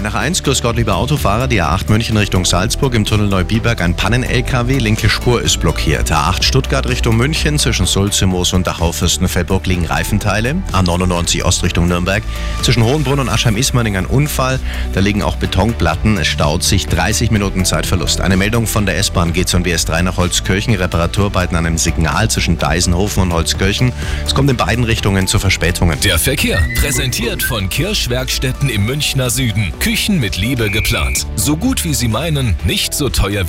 3 nach 1, grüß Gott, liebe Autofahrer. Die A8 München Richtung Salzburg im Tunnel Neubiberg. Ein Pannen-LKW, linke Spur ist blockiert. A8 Stuttgart Richtung München zwischen Sulzimoos und Dachau-Fürstenfeldbruck liegen Reifenteile. A99 Ost Richtung Nürnberg. Zwischen Hohenbrunn und Aschheim-Ismaning ein Unfall. Da liegen auch Betonplatten. Es staut sich 30 Minuten Zeitverlust. Eine Meldung von der S-Bahn geht zum WS3 nach Holzkirchen. Reparaturarbeiten an einem Signal zwischen Deisenhofen und Holzkirchen. Es kommt in beiden Richtungen zu Verspätungen. Der Verkehr präsentiert von Kirschwerkstätten im Münchner Süden. Küchen mit Liebe geplant. So gut wie Sie meinen, nicht so teuer wie